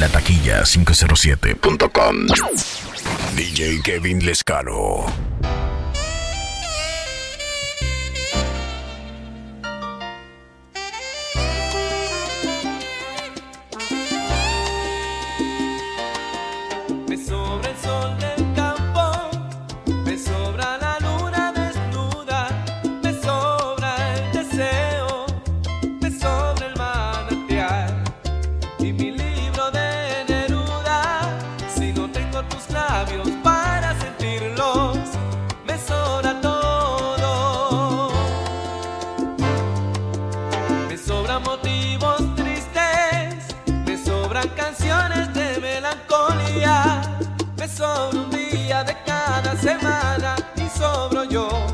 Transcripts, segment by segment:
La taquilla 507.com. DJ Kevin Lescano. motivos tristes, me sobran canciones de melancolía, me sobra un día de cada semana y sobro yo.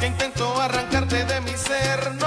que intentó arrancarte de mi ser.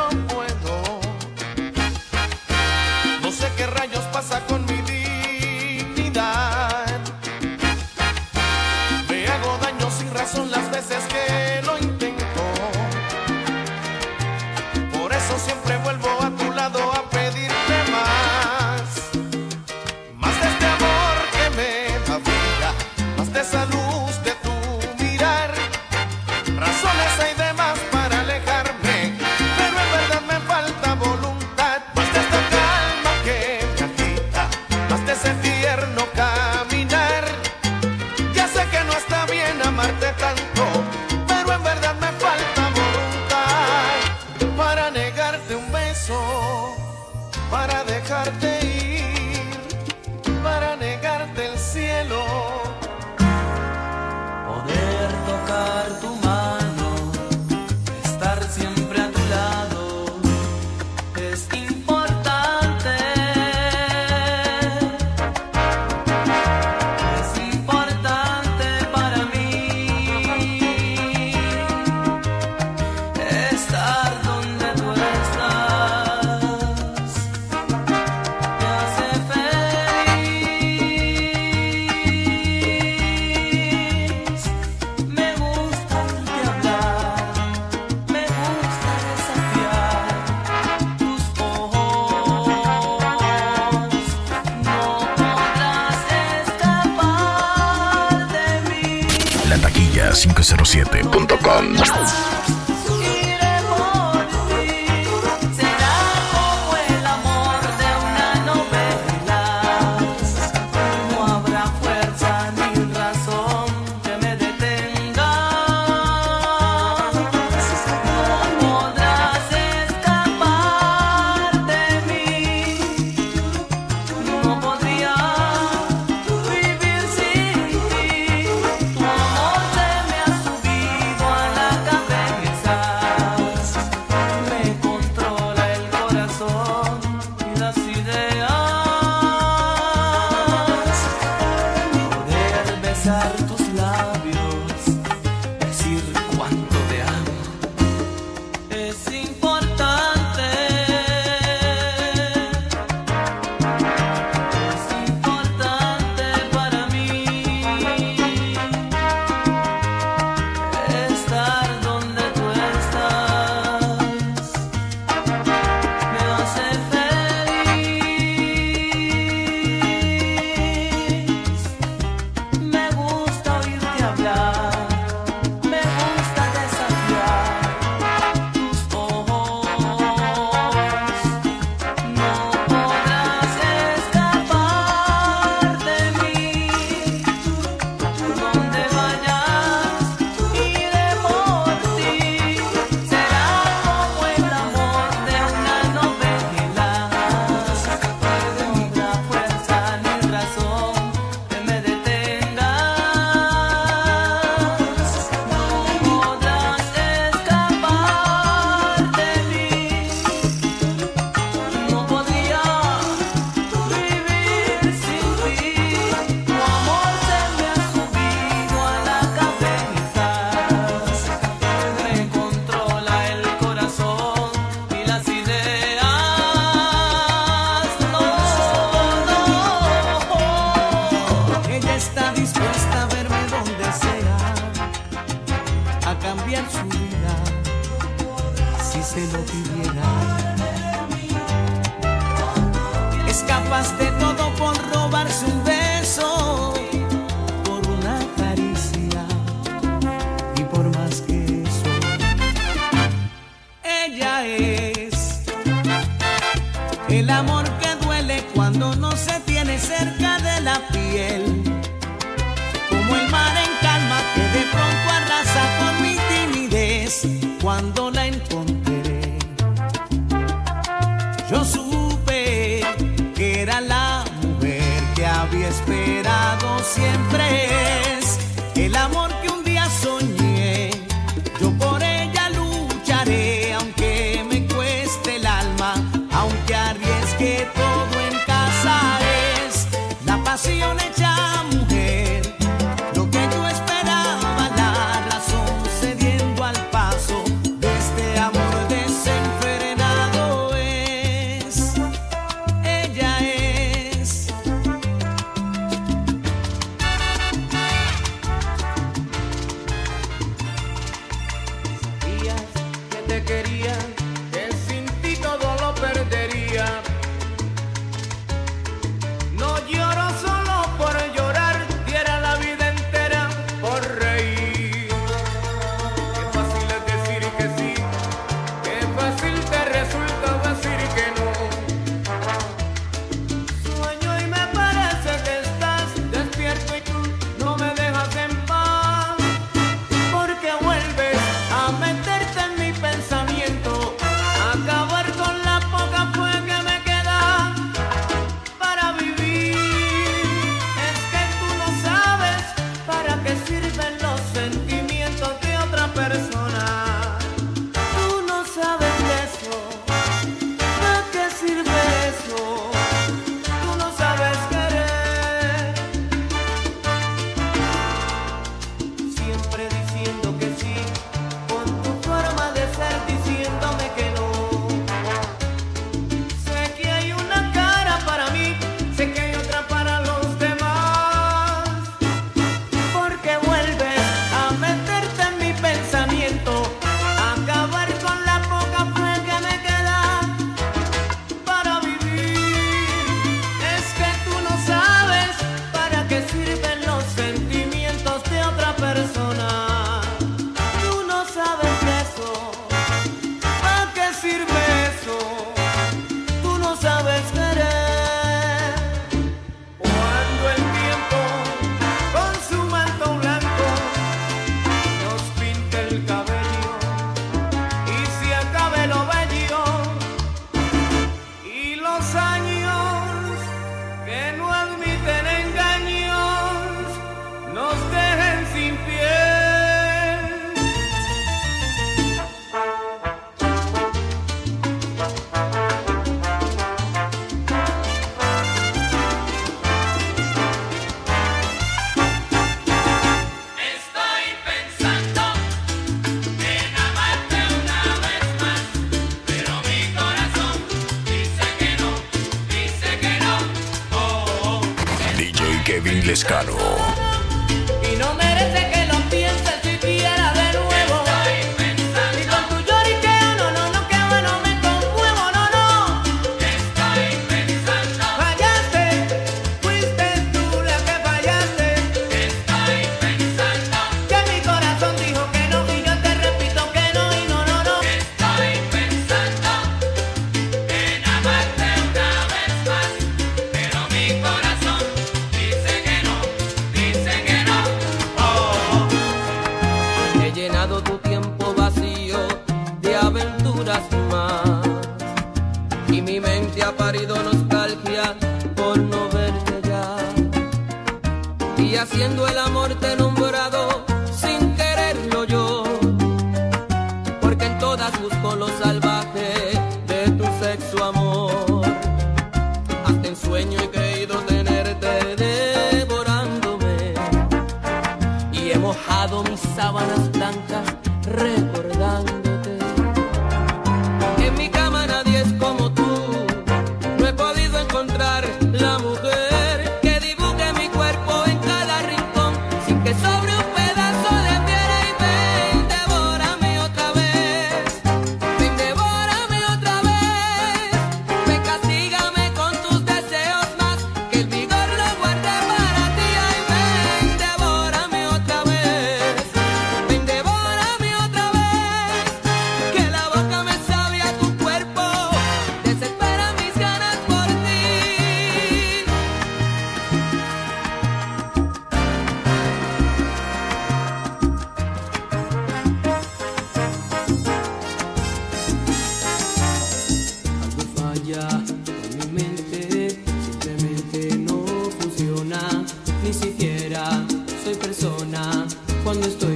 ni siquiera soy persona cuando estoy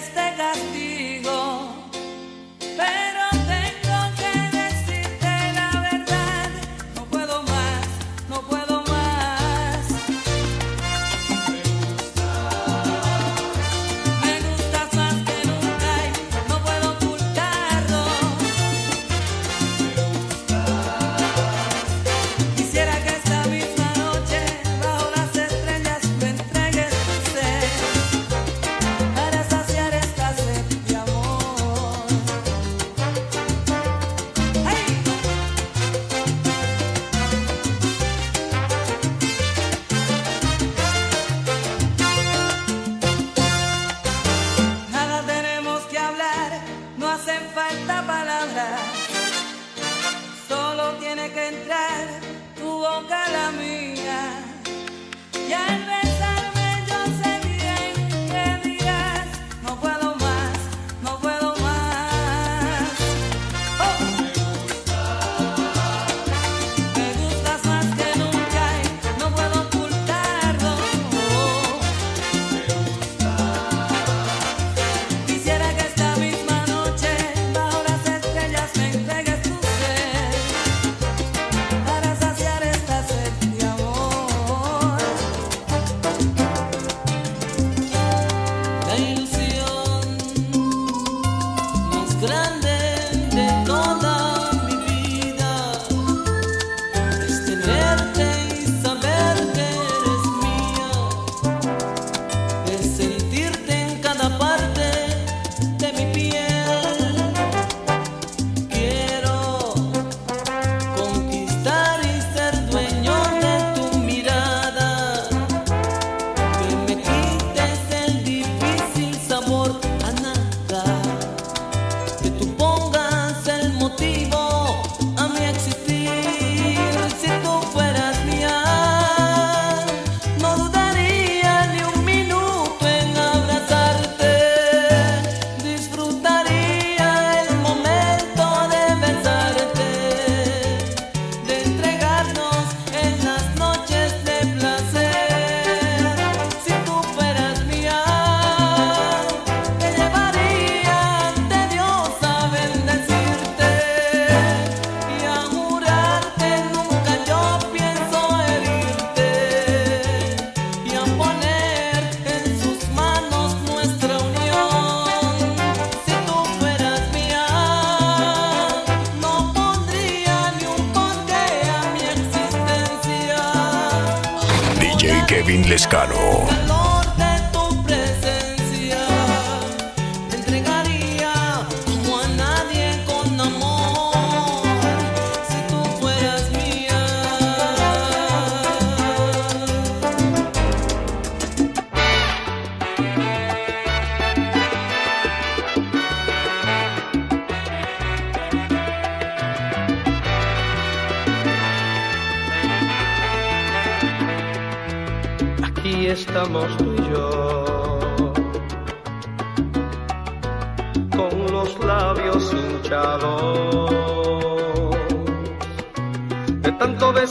este gasto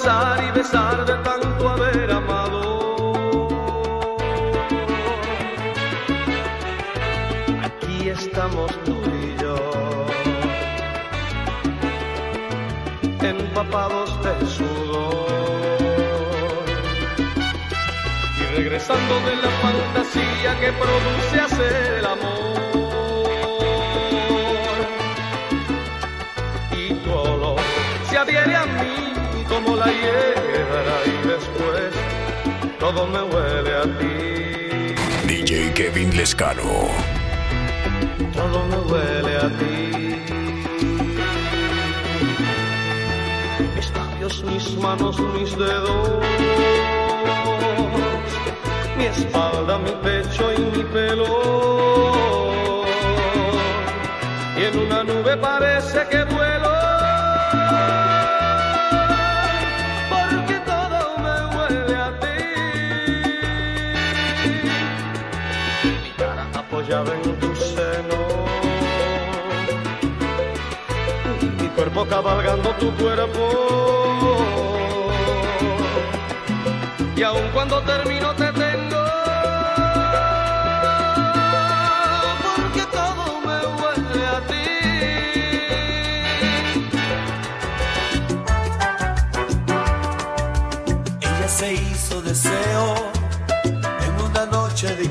y besar de tanto haber amado. Aquí estamos tú y yo, empapados del sudor. Y regresando de la fantasía que produce hacer el amor. Todo me huele a ti. DJ Kevin Lescano. Todo me huele a ti. Mis labios, mis manos, mis dedos. Mi espalda, mi pecho y mi pelo. Y en una nube parece que vuelo. Cuerpo cabalgando tu cuerpo. Y aun cuando termino te tengo. Porque todo me huele a ti. Ella se hizo deseo en una noche de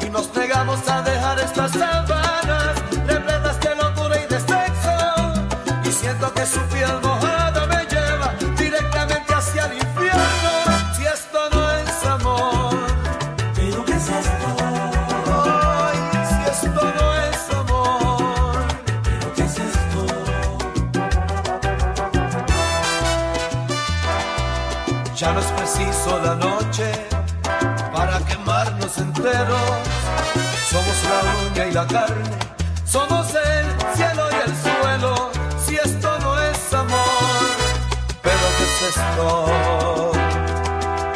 y nos negamos a dejar estas sábanas repletas de locura y de sexo. Y siento que su piel la carne, somos el cielo y el suelo. Si esto no es amor, pero ¿qué es esto?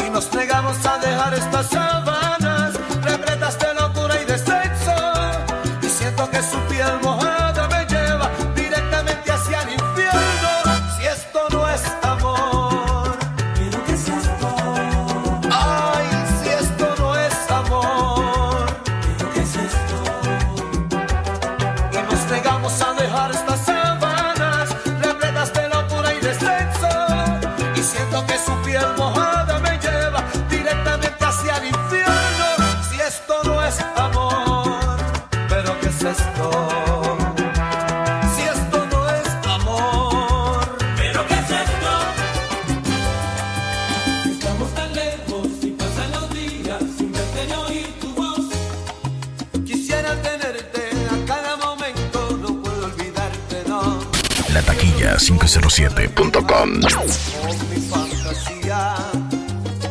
Y nos negamos a dejar estas sábanas repletas de locura y de sexo. Y siento que su piel mojada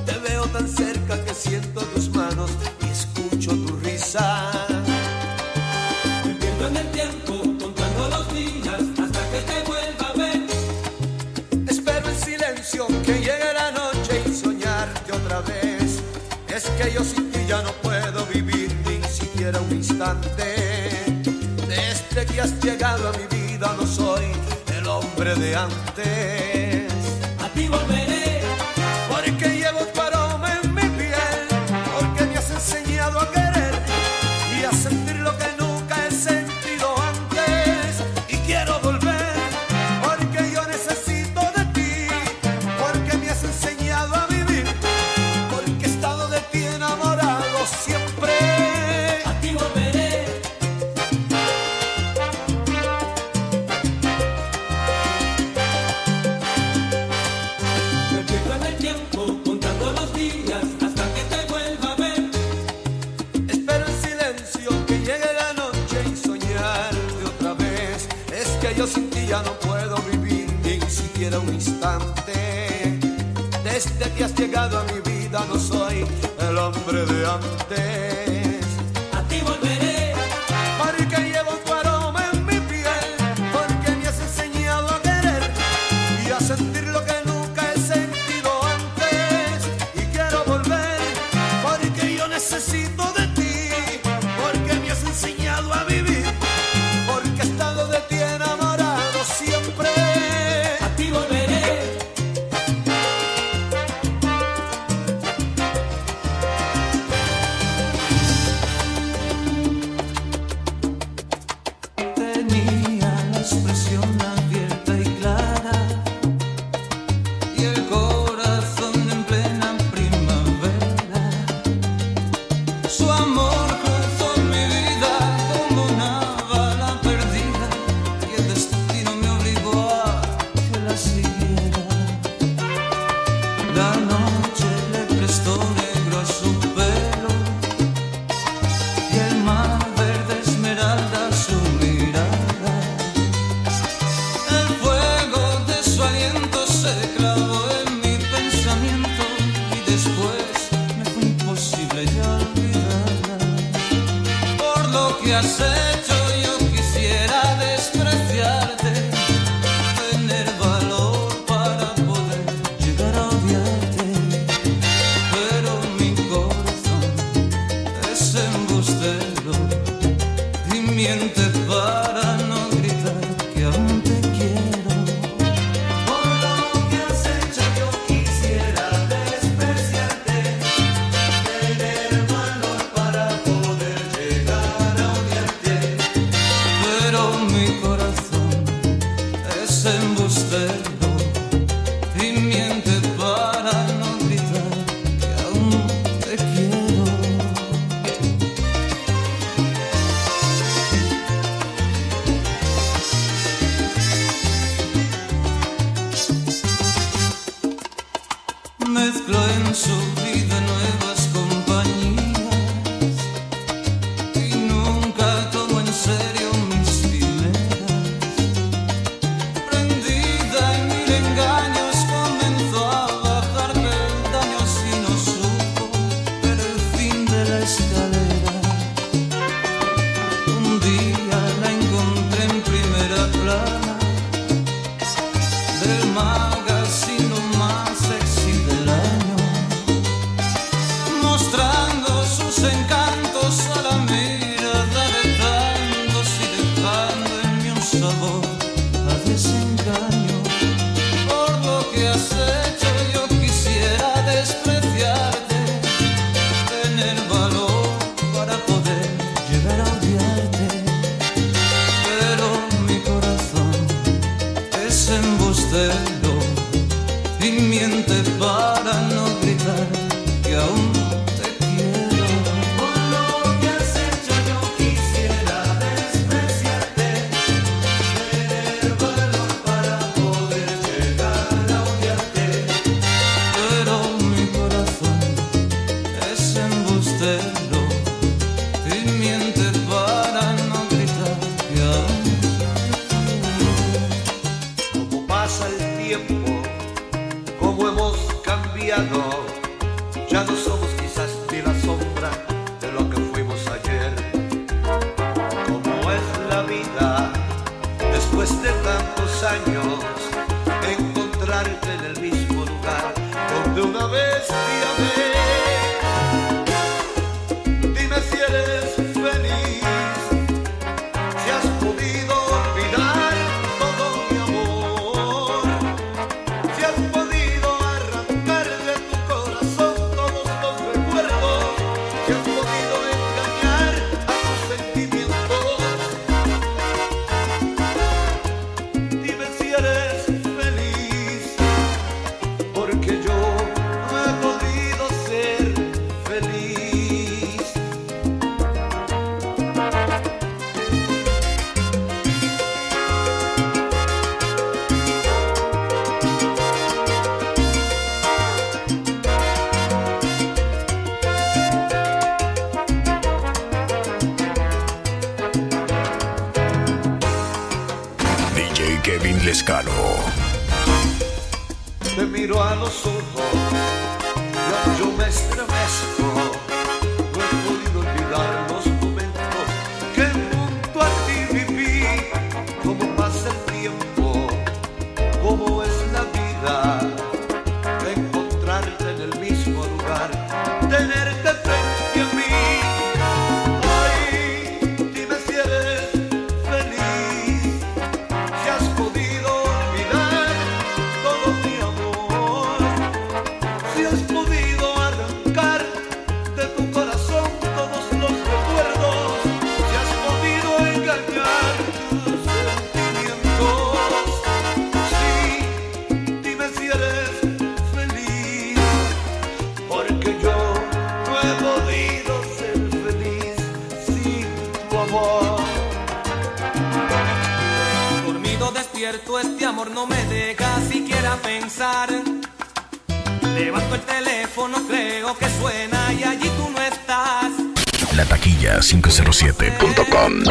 te veo tan cerca que siento tus manos y escucho tu risa. Me pierdo en el tiempo contando los días hasta que te vuelva a ver. Espero en silencio que llegue la noche y soñarte otra vez. Es que yo sin ti ya no puedo vivir ni siquiera un instante. Desde que has llegado a mi vida no soy el hombre de antes. Un instante. Desde que has llegado a mi vida no soy el hombre de antes. Lescano. Te miro a los ojos Levanto el teléfono, creo que suena y allí tú no estás. La taquilla 507.com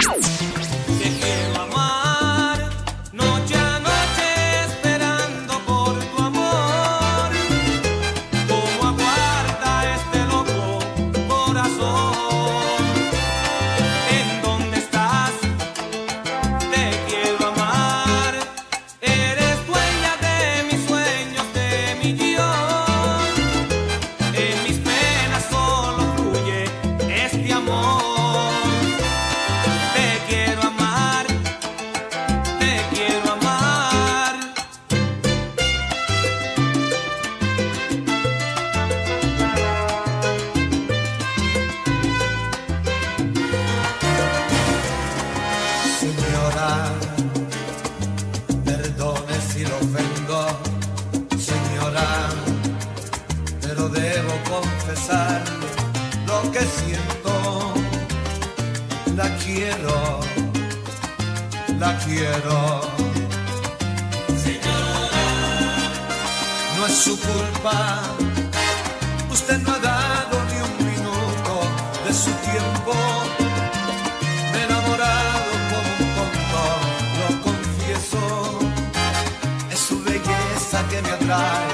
no es su culpa. Usted no ha dado ni un minuto de su tiempo. Me he enamorado como un tonto, lo confieso. Es su belleza que me atrae.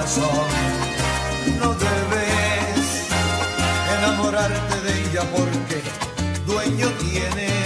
No debes enamorarte de ella porque dueño tiene.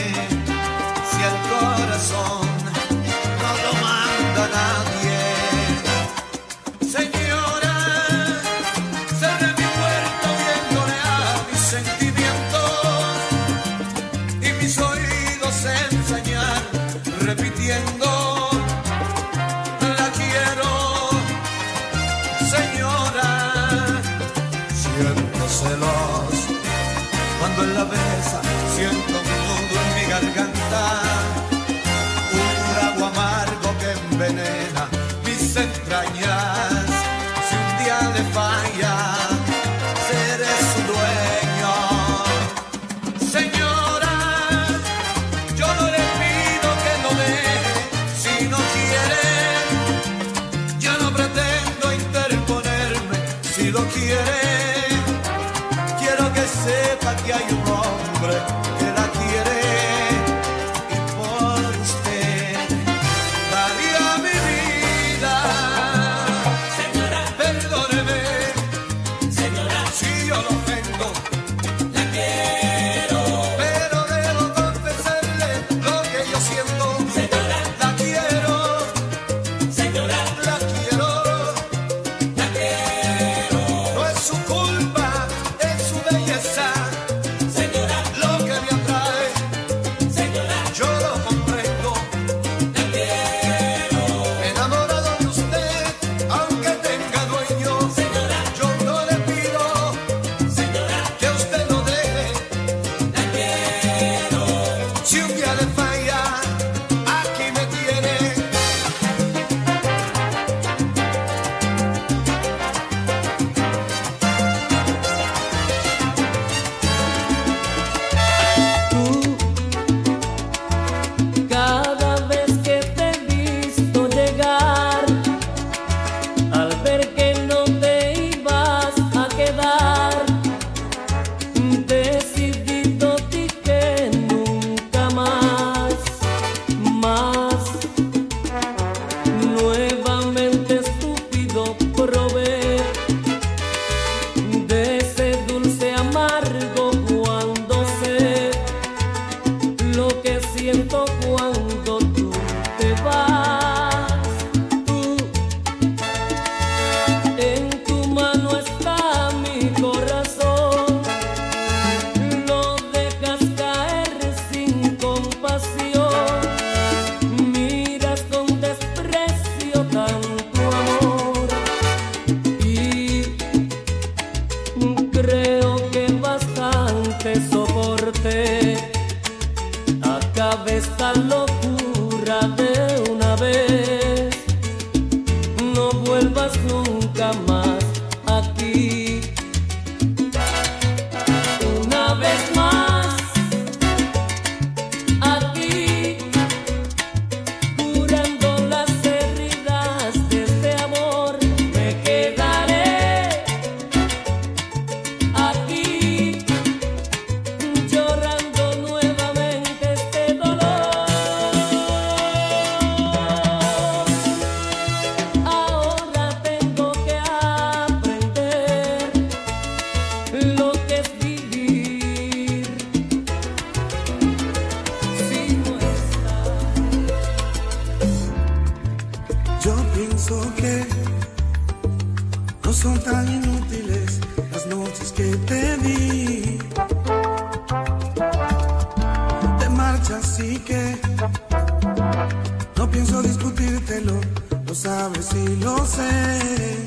lo sé.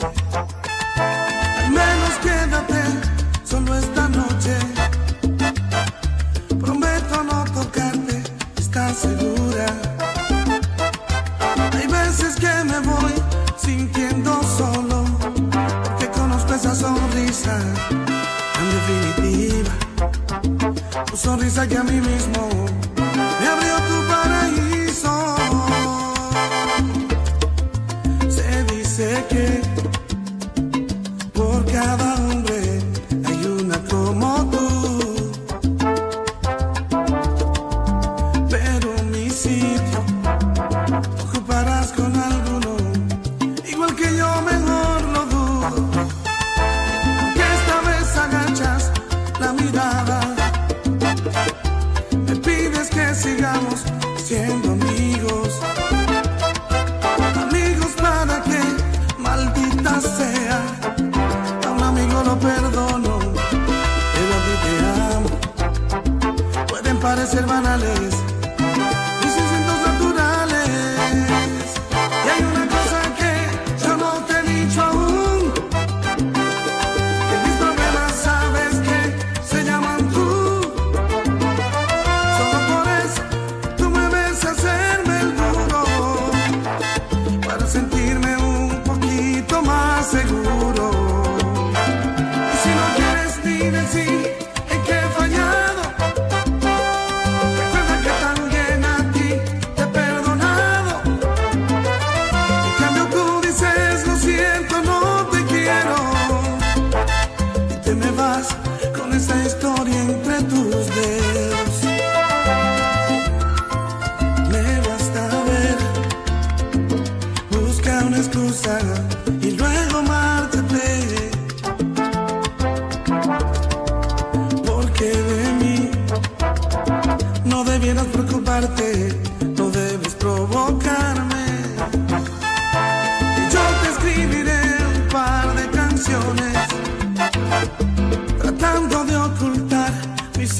Al menos quédate parecer banales.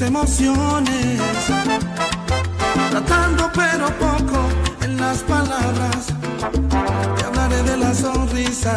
emociones, tratando pero poco en las palabras, te hablaré de la sonrisa.